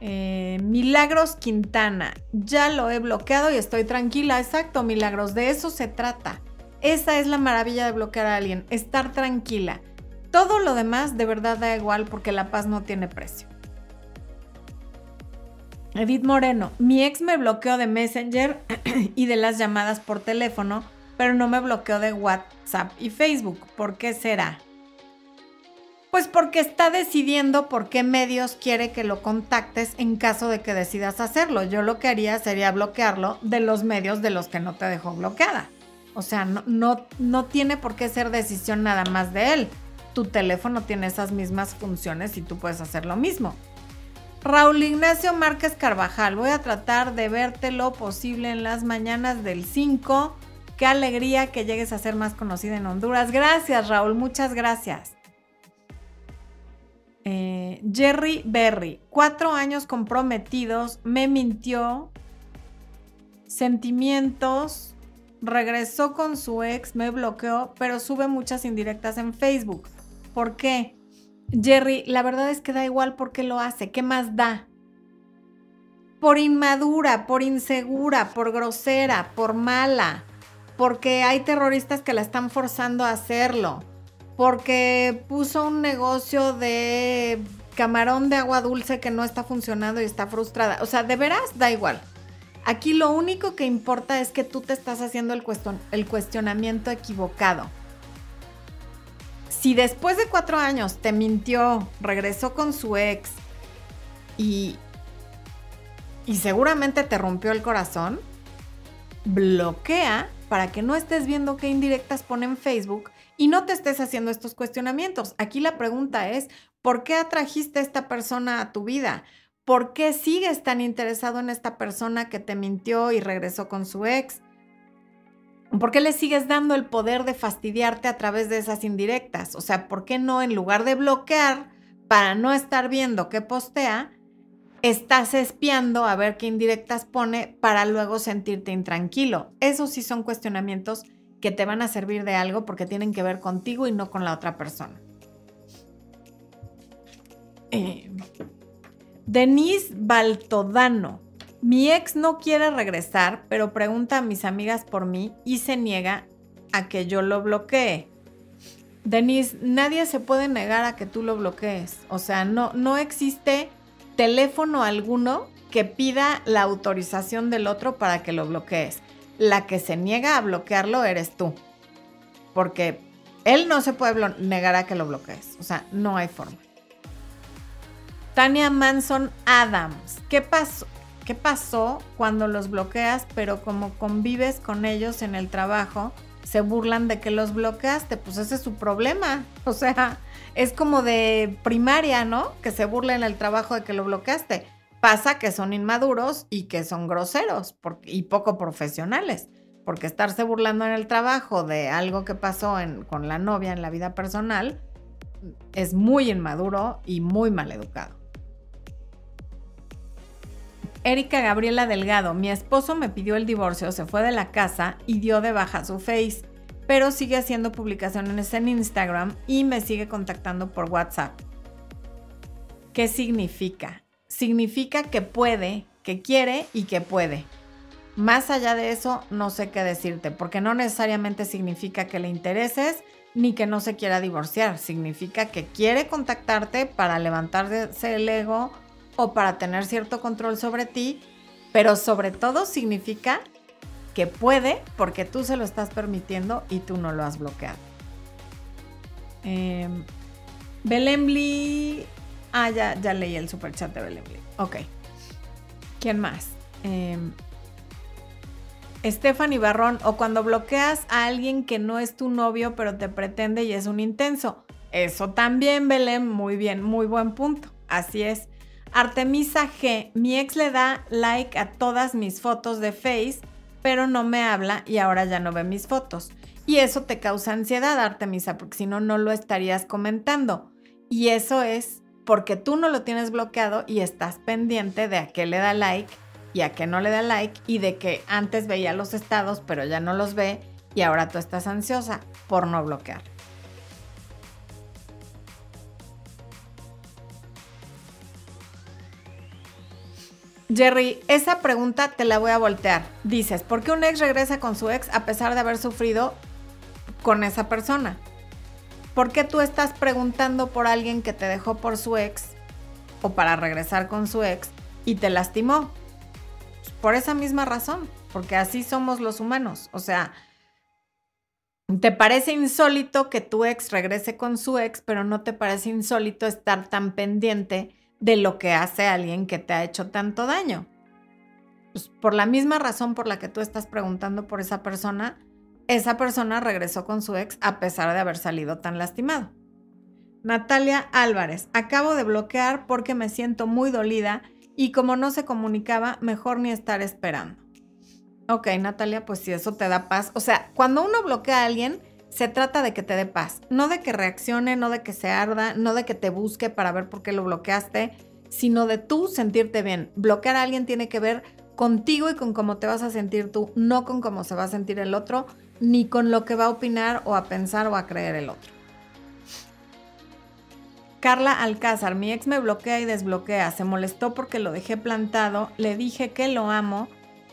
Eh, Milagros Quintana, ya lo he bloqueado y estoy tranquila. Exacto, Milagros, de eso se trata. Esa es la maravilla de bloquear a alguien, estar tranquila. Todo lo demás de verdad da igual porque la paz no tiene precio. Edith Moreno, mi ex me bloqueó de Messenger *clears throat* y de las llamadas por teléfono, pero no me bloqueó de WhatsApp y Facebook. ¿Por qué será? Pues porque está decidiendo por qué medios quiere que lo contactes en caso de que decidas hacerlo. Yo lo que haría sería bloquearlo de los medios de los que no te dejó bloqueada. O sea, no, no, no tiene por qué ser decisión nada más de él. Tu teléfono tiene esas mismas funciones y tú puedes hacer lo mismo. Raúl Ignacio Márquez Carvajal, voy a tratar de verte lo posible en las mañanas del 5. Qué alegría que llegues a ser más conocida en Honduras. Gracias, Raúl, muchas gracias. Eh, Jerry Berry, cuatro años comprometidos, me mintió, sentimientos, regresó con su ex, me bloqueó, pero sube muchas indirectas en Facebook. ¿Por qué? Jerry, la verdad es que da igual por qué lo hace, ¿qué más da? Por inmadura, por insegura, por grosera, por mala, porque hay terroristas que la están forzando a hacerlo porque puso un negocio de camarón de agua dulce que no está funcionando y está frustrada. O sea, de veras da igual. Aquí lo único que importa es que tú te estás haciendo el, cuestionamiento equivocado. Si después de cuatro años te mintió, regresó con su ex y, y seguramente te rompió el corazón, bloquea para que no estés viendo qué indirectas pone en Facebook y no te estés haciendo estos cuestionamientos. Aquí la pregunta es, ¿por qué atrajiste a esta persona a tu vida? ¿Por qué sigues tan interesado en esta persona que te mintió y regresó con su ex? ¿Por qué le sigues dando el poder de fastidiarte a través de esas indirectas? O sea, ¿por qué no en lugar de bloquear para no estar viendo qué postea, estás espiando a ver qué indirectas pone para luego sentirte intranquilo? Esos sí son cuestionamientos que te van a servir de algo porque tienen que ver contigo y no con la otra persona. Eh, Denise Baltodano. Mi ex no quiere regresar, pero pregunta a mis amigas por mí y se niega a que yo lo bloquee. Denise, nadie se puede negar a que tú lo bloquees. O sea, no, no existe teléfono alguno que pida la autorización del otro para que lo bloquees la que se niega a bloquearlo eres tú. Porque él no se puede negar a que lo bloquees. O sea, no hay forma. Tania Manson Adams. ¿Qué pasó? ¿Qué pasó cuando los bloqueas, pero como convives con ellos en el trabajo, se burlan de que los bloqueaste? Pues ese es su problema. *laughs* O sea, es como de primaria, ¿no? Que se burla en el trabajo de que lo bloqueaste. Pasa que son inmaduros y que son groseros y poco profesionales, porque estarse burlando en el trabajo de algo que pasó con la novia en la vida personal es muy inmaduro y muy mal educado. Erika Gabriela Delgado, mi esposo me pidió el divorcio, se fue de la casa y dio de baja su face, pero sigue haciendo publicaciones en Instagram y me sigue contactando por WhatsApp. ¿Qué significa? significa que puede, que quiere y que puede. Más allá de eso, no sé qué decirte, porque no necesariamente significa que le intereses ni que no se quiera divorciar. Significa que quiere contactarte para levantarse el ego o para tener cierto control sobre ti, pero sobre todo significa que puede porque tú se lo estás permitiendo y tú no lo has bloqueado. Eh, Ah, ya, ya leí el superchat de Belén. Ok. ¿Quién más? Eh, Stephanie Barrón, o cuando bloqueas a alguien que no es tu novio, pero te pretende y es un intenso. Eso también, Belén, muy bien, muy buen punto. Así es. Artemisa G, mi ex le da like a todas mis fotos de Face, pero no me habla y ahora ya no ve mis fotos. Y eso te causa ansiedad, Artemisa, porque si no, no lo estarías comentando. Y eso es porque tú no lo tienes bloqueado y estás pendiente de a qué le da like y a qué no le da like y de que antes veía los estados pero ya no los ve y ahora tú estás ansiosa por no bloquear. Jerry, esa pregunta te la voy a voltear. Dices, ¿por qué un ex regresa con su ex a pesar de haber sufrido con esa persona? ¿Por qué tú estás preguntando por alguien que te dejó por su ex o para regresar con su ex y te lastimó? Por esa misma razón, porque así somos los humanos. O sea, te parece insólito que tu ex regrese con su ex, pero no te parece insólito estar tan pendiente de lo que hace alguien que te ha hecho tanto daño. Pues por la misma razón por la que tú estás preguntando por esa persona, esa persona regresó con su ex a pesar de haber salido tan lastimado. Natalia Álvarez, acabo de bloquear porque me siento muy dolida y como no se comunicaba, mejor ni estar esperando. Ok, Natalia, pues si eso te da paz. O sea, cuando uno bloquea a alguien, se trata de que te dé paz, no de que reaccione, no de que se arda, no de que te busque para ver por qué lo bloqueaste, sino de tú sentirte bien. Bloquear a alguien tiene que ver contigo y con cómo te vas a sentir tú, no con cómo se va a sentir el otro ni con lo que va a opinar o a pensar o a creer el otro. Carla Alcázar, mi ex me bloquea y desbloquea, se molestó porque lo dejé plantado, le dije que lo amo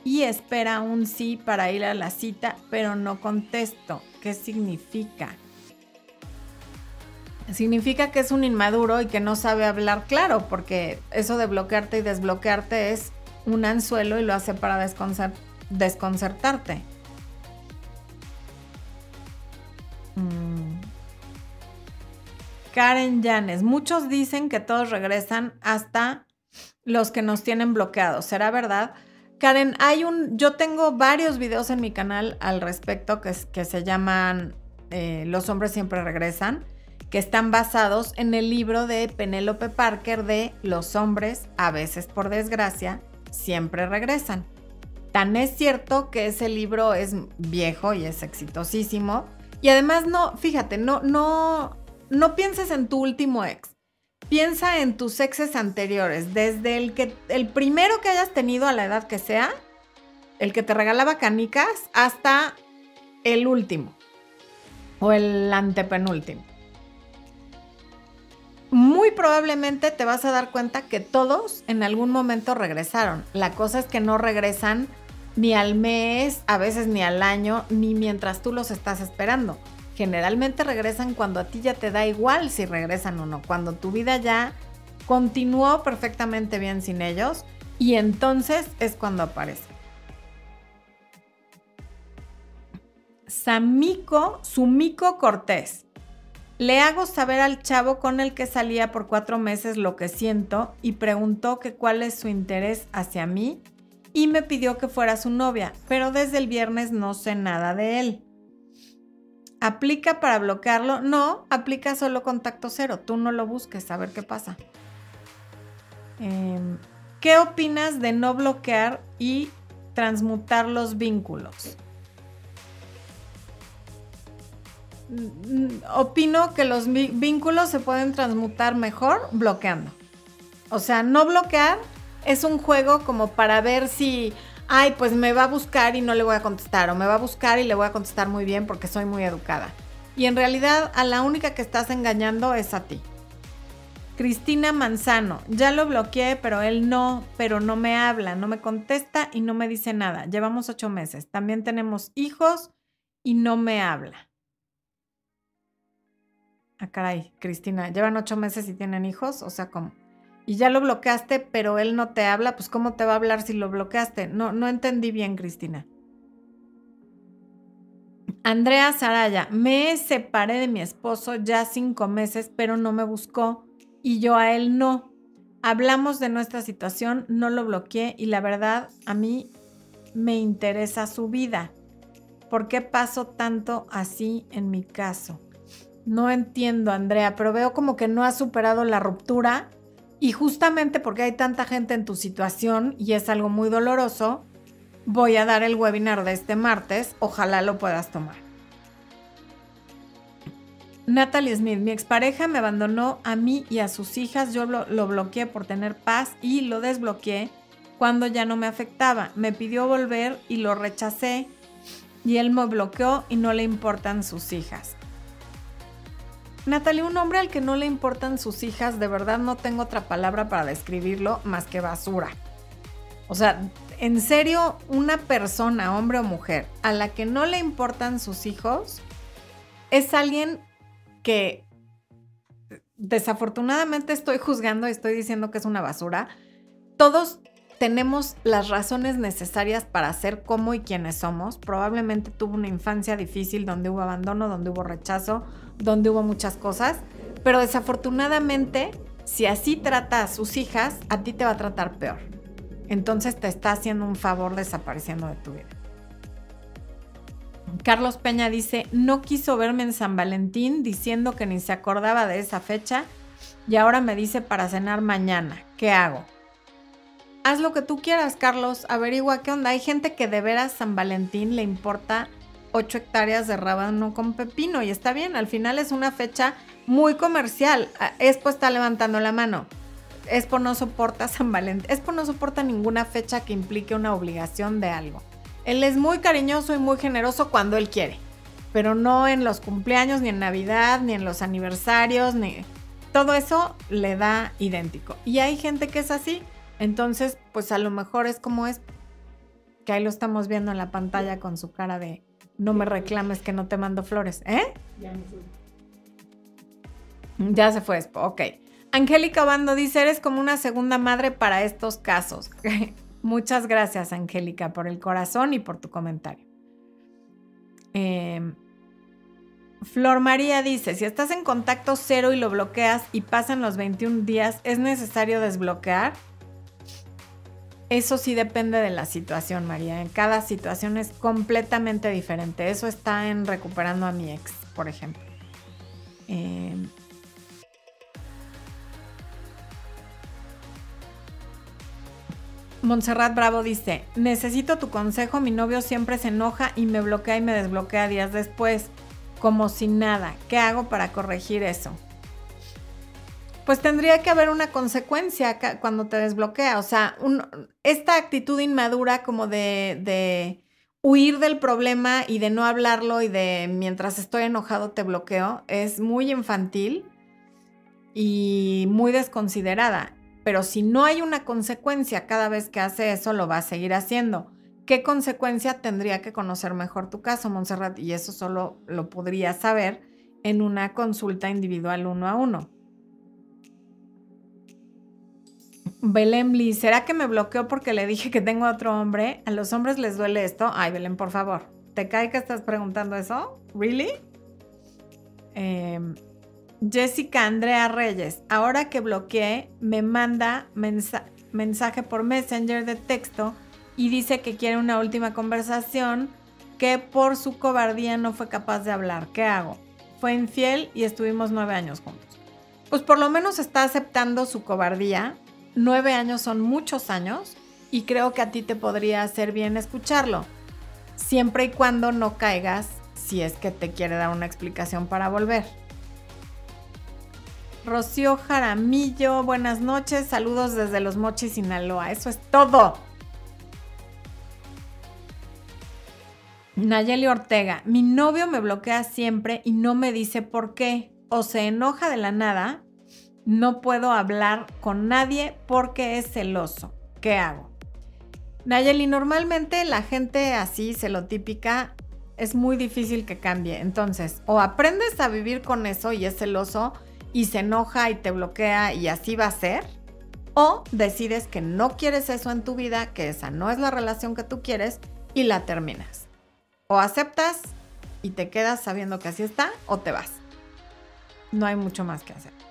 y espera un sí para ir a la cita, pero no contesto. ¿Qué significa? Significa que es un inmaduro y que no sabe hablar claro, porque eso de bloquearte y desbloquearte es un anzuelo y lo hace para desconcertarte. Mm. Karen Yanes, muchos dicen que todos regresan hasta los que nos tienen bloqueados. ¿Será verdad? Karen, hay un, yo tengo varios videos en mi canal al respecto que, se llaman eh, Los hombres siempre regresan, que están basados en el libro de Penélope Parker de Los hombres, a veces por desgracia, siempre regresan. Tan es cierto que ese libro es viejo y es exitosísimo. Y además no, fíjate, no, no, no pienses en tu último ex. Piensa en tus exes anteriores, desde el que el primero que hayas tenido a la edad que sea, el que te regalaba canicas, hasta el último o el antepenúltimo. Muy probablemente te vas a dar cuenta que todos en algún momento regresaron. La cosa es que no regresan ni al mes, a veces ni al año, ni mientras tú los estás esperando. Generalmente regresan cuando a ti ya te da igual si regresan o no, cuando tu vida ya continuó perfectamente bien sin ellos y entonces es cuando aparece. Samico, Sumico Cortés. Le hago saber al chavo con el que salía por cuatro meses lo que siento y preguntó que cuál es su interés hacia mí y me pidió que fuera su novia, pero desde el viernes no sé nada de él. ¿Aplica para bloquearlo? No, aplica solo contacto cero. Tú no lo busques, a ver qué pasa. Em, ¿Qué opinas de no bloquear y transmutar los vínculos? Mm, opino que los vínculos se pueden transmutar mejor bloqueando. O sea, no bloquear es un juego como para ver si, ay, pues me va a buscar y no le voy a contestar, o me va a buscar y le voy a contestar muy bien porque soy muy educada. Y en realidad a la única que estás engañando es a ti. Cristina Manzano, ya lo bloqueé, pero él no, pero no me habla, no me contesta y no me dice nada. Llevamos ocho meses. También tenemos hijos y no me habla. Ah, caray, Cristina, llevan ocho meses y tienen hijos, o sea, ¿cómo? Y ya lo bloqueaste, pero él no te habla, pues ¿cómo te va a hablar si lo bloqueaste? No, no entendí bien, Cristina. Andrea Saraya, me separé de mi esposo ya cinco meses, pero no me buscó y yo a él no. Hablamos de nuestra situación, no lo bloqueé y la verdad a mí me interesa su vida. ¿Por qué paso tanto así en mi caso? No entiendo, Andrea, pero veo como que no has superado la ruptura y justamente porque hay tanta gente en tu situación y es algo muy doloroso, voy a dar el webinar de este martes. Ojalá lo puedas tomar. Natalie Smith, mi expareja me abandonó a mí y a sus hijas. Yo lo, lo, bloqueé por tener paz y lo desbloqueé cuando ya no me afectaba. Me pidió volver y lo rechacé y él me bloqueó y no le importan sus hijas. Natalie, un hombre al que no le importan sus hijas, de verdad no tengo otra palabra para describirlo más que basura. O sea, en serio, una persona, hombre o mujer, a la que no le importan sus hijos, es alguien que desafortunadamente estoy juzgando y estoy diciendo que es una basura. Todos tenemos las razones necesarias para ser como y quienes somos. Probablemente tuvo una infancia difícil donde hubo abandono, donde hubo rechazo, donde hubo muchas cosas, pero desafortunadamente, si así trata a sus hijas, a ti te va a tratar peor. Entonces te está haciendo un favor desapareciendo de tu vida. Carlos Peña dice, no quiso verme en San Valentín diciendo que ni se acordaba de esa fecha y ahora me dice para cenar mañana. ¿Qué hago? Haz lo que tú quieras, Carlos, averigua qué onda. Hay gente que de veras San Valentín le importa 8 hectáreas de rábano con pepino y está bien, al final es una fecha muy comercial. Ah, Expo está levantando la mano. Expo no soporta San Valentín. Expo no soporta ninguna fecha que implique una obligación de algo. Él es muy cariñoso y muy generoso cuando él quiere, pero no en los cumpleaños, ni en Navidad, ni en los aniversarios, ni... Todo eso le da idéntico. Y hay gente que es así, entonces, pues a lo mejor es como es, que ahí lo estamos viendo en la pantalla con su cara de no me reclames que no te mando flores, ¿eh? Ya me fui. Ya se fue, ok. Angélica Bando dice, eres como una segunda madre para estos casos. *laughs* Muchas gracias, Angélica, por el corazón y por tu comentario. Em, Flor María dice, si estás en contacto cero y lo bloqueas y pasan los 21 días, ¿es necesario desbloquear? Eso sí depende de la situación, María. En cada situación es completamente diferente. Eso está en recuperando a mi ex, por ejemplo. Eh, Montserrat Bravo dice, necesito tu consejo, mi novio siempre se enoja y me bloquea y me desbloquea días después, como sin nada. ¿Qué hago para corregir eso? Pues tendría que haber una consecuencia cuando te desbloquea, o sea, esta actitud inmadura como de, de huir del problema y de no hablarlo y de mientras estoy enojado te bloqueo es muy infantil y muy desconsiderada. Pero si no hay una consecuencia cada vez que hace eso, lo va a seguir haciendo. ¿Qué consecuencia tendría que conocer mejor tu caso, Montserrat? Y eso solo lo podría saber en una consulta individual uno a uno. Belén Bliss, ¿será que me bloqueó porque le dije que tengo otro hombre? ¿A los hombres les duele esto? Ay, Belén, por favor. ¿Te cae que estás preguntando eso? ¿Really? Eh, Jessica Andrea Reyes, ahora que bloqueé, me manda mensaje por Messenger de texto y dice que quiere una última conversación que por su cobardía no fue capaz de hablar. ¿Qué hago? Fue infiel y estuvimos nueve años juntos. Pues por lo menos está aceptando su cobardía. Nueve años son muchos años y creo que a ti te podría hacer bien escucharlo. Siempre y cuando no caigas si es que te quiere dar una explicación para volver. Rocío Jaramillo, buenas noches, saludos desde Los Mochis, Sinaloa. Eso es todo. Nayeli Ortega, mi novio me bloquea siempre y no me dice por qué. O se enoja de la nada, no puedo hablar con nadie porque es celoso. ¿Qué hago? Nayeli, normalmente la gente así, celotípica, es muy difícil que cambie. Entonces, o aprendes a vivir con eso y es celoso, y se enoja y te bloquea y así va a ser. O decides que no quieres eso en tu vida, que esa no es la relación que tú quieres y la terminas. O aceptas y te quedas sabiendo que así está o te vas. No hay mucho más que hacer.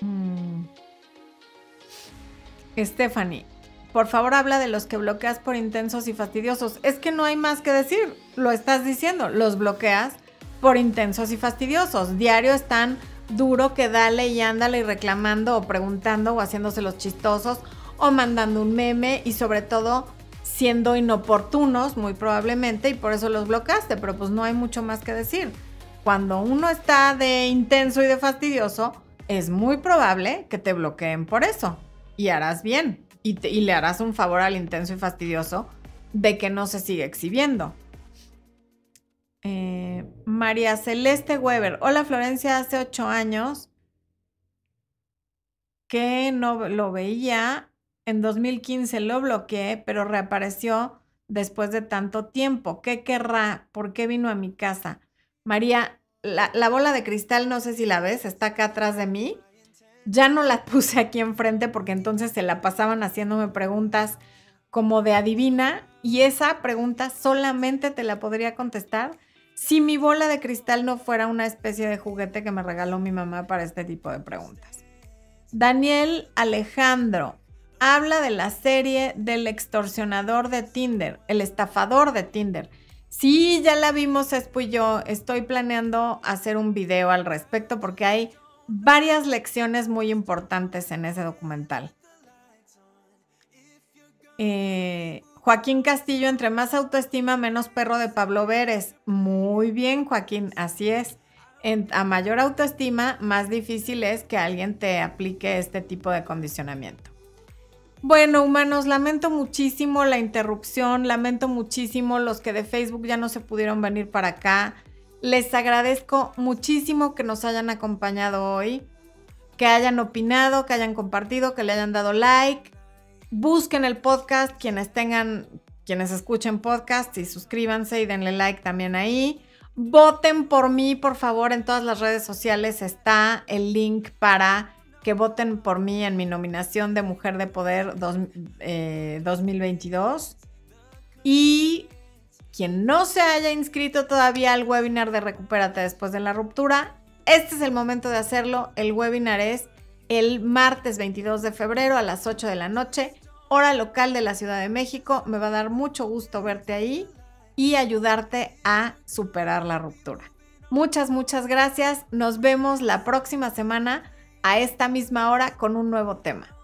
Mm. Stephanie, por favor habla de los que bloqueas por intensos y fastidiosos. Es que no hay más que decir, lo estás diciendo, los bloqueas por intensos y fastidiosos. Diario están duro que dale y ándale y reclamando o preguntando o haciéndose los chistosos o mandando un meme y sobre todo siendo inoportunos muy probablemente y por eso los bloqueaste, pero pues no hay mucho más que decir. Cuando uno está de intenso y de fastidioso, es muy probable que te bloqueen por eso y harás bien y, le harás un favor al intenso y fastidioso de que no se siga exhibiendo. Eh, María Celeste Weber. Hola Florencia, hace ocho años que no lo veía. En 2015 lo bloqueé, pero reapareció después de tanto tiempo. ¿Qué querrá? ¿Por qué vino a mi casa? María, la, la bola de cristal, no sé si la ves, está acá atrás de mí. Ya no la *laughs* puse aquí enfrente porque entonces se la pasaban haciéndome preguntas como de adivina y esa pregunta solamente te la podría contestar si mi bola de cristal no fuera una especie de juguete que me regaló mi mamá para este tipo de preguntas. Daniel Alejandro habla de la serie del extorsionador de Tinder, el estafador de Tinder. Sí, ya la vimos, Espo y yo. Estoy planeando hacer un video al respecto porque hay varias lecciones muy importantes en ese documental. Eh, Joaquín Castillo, entre más autoestima, menos perro de Pablo Vélez. Muy bien, Joaquín, así es. a mayor autoestima, más difícil es que alguien te aplique este tipo de condicionamiento. Bueno, humanos, lamento muchísimo la interrupción, lamento muchísimo los que de Facebook ya no se pudieron venir para acá. Les agradezco muchísimo que nos hayan acompañado hoy, que hayan opinado, que hayan compartido, que le hayan dado like Busquen el podcast, quienes tengan, quienes escuchen podcast y suscríbanse y denle like también ahí. Voten por mí, por favor, en todas las redes sociales está el link para que voten por mí en mi nominación de Mujer de Poder 2022. Eh, y quien no se haya inscrito todavía al webinar de Recupérate después de la ruptura, este es el momento de hacerlo. El webinar es el martes 22 de febrero a las 8 de la noche, hora local de la Ciudad de México. Me va a dar mucho gusto verte ahí y ayudarte a superar la ruptura. Muchas, muchas gracias. Nos vemos la próxima semana a esta misma hora con un nuevo tema.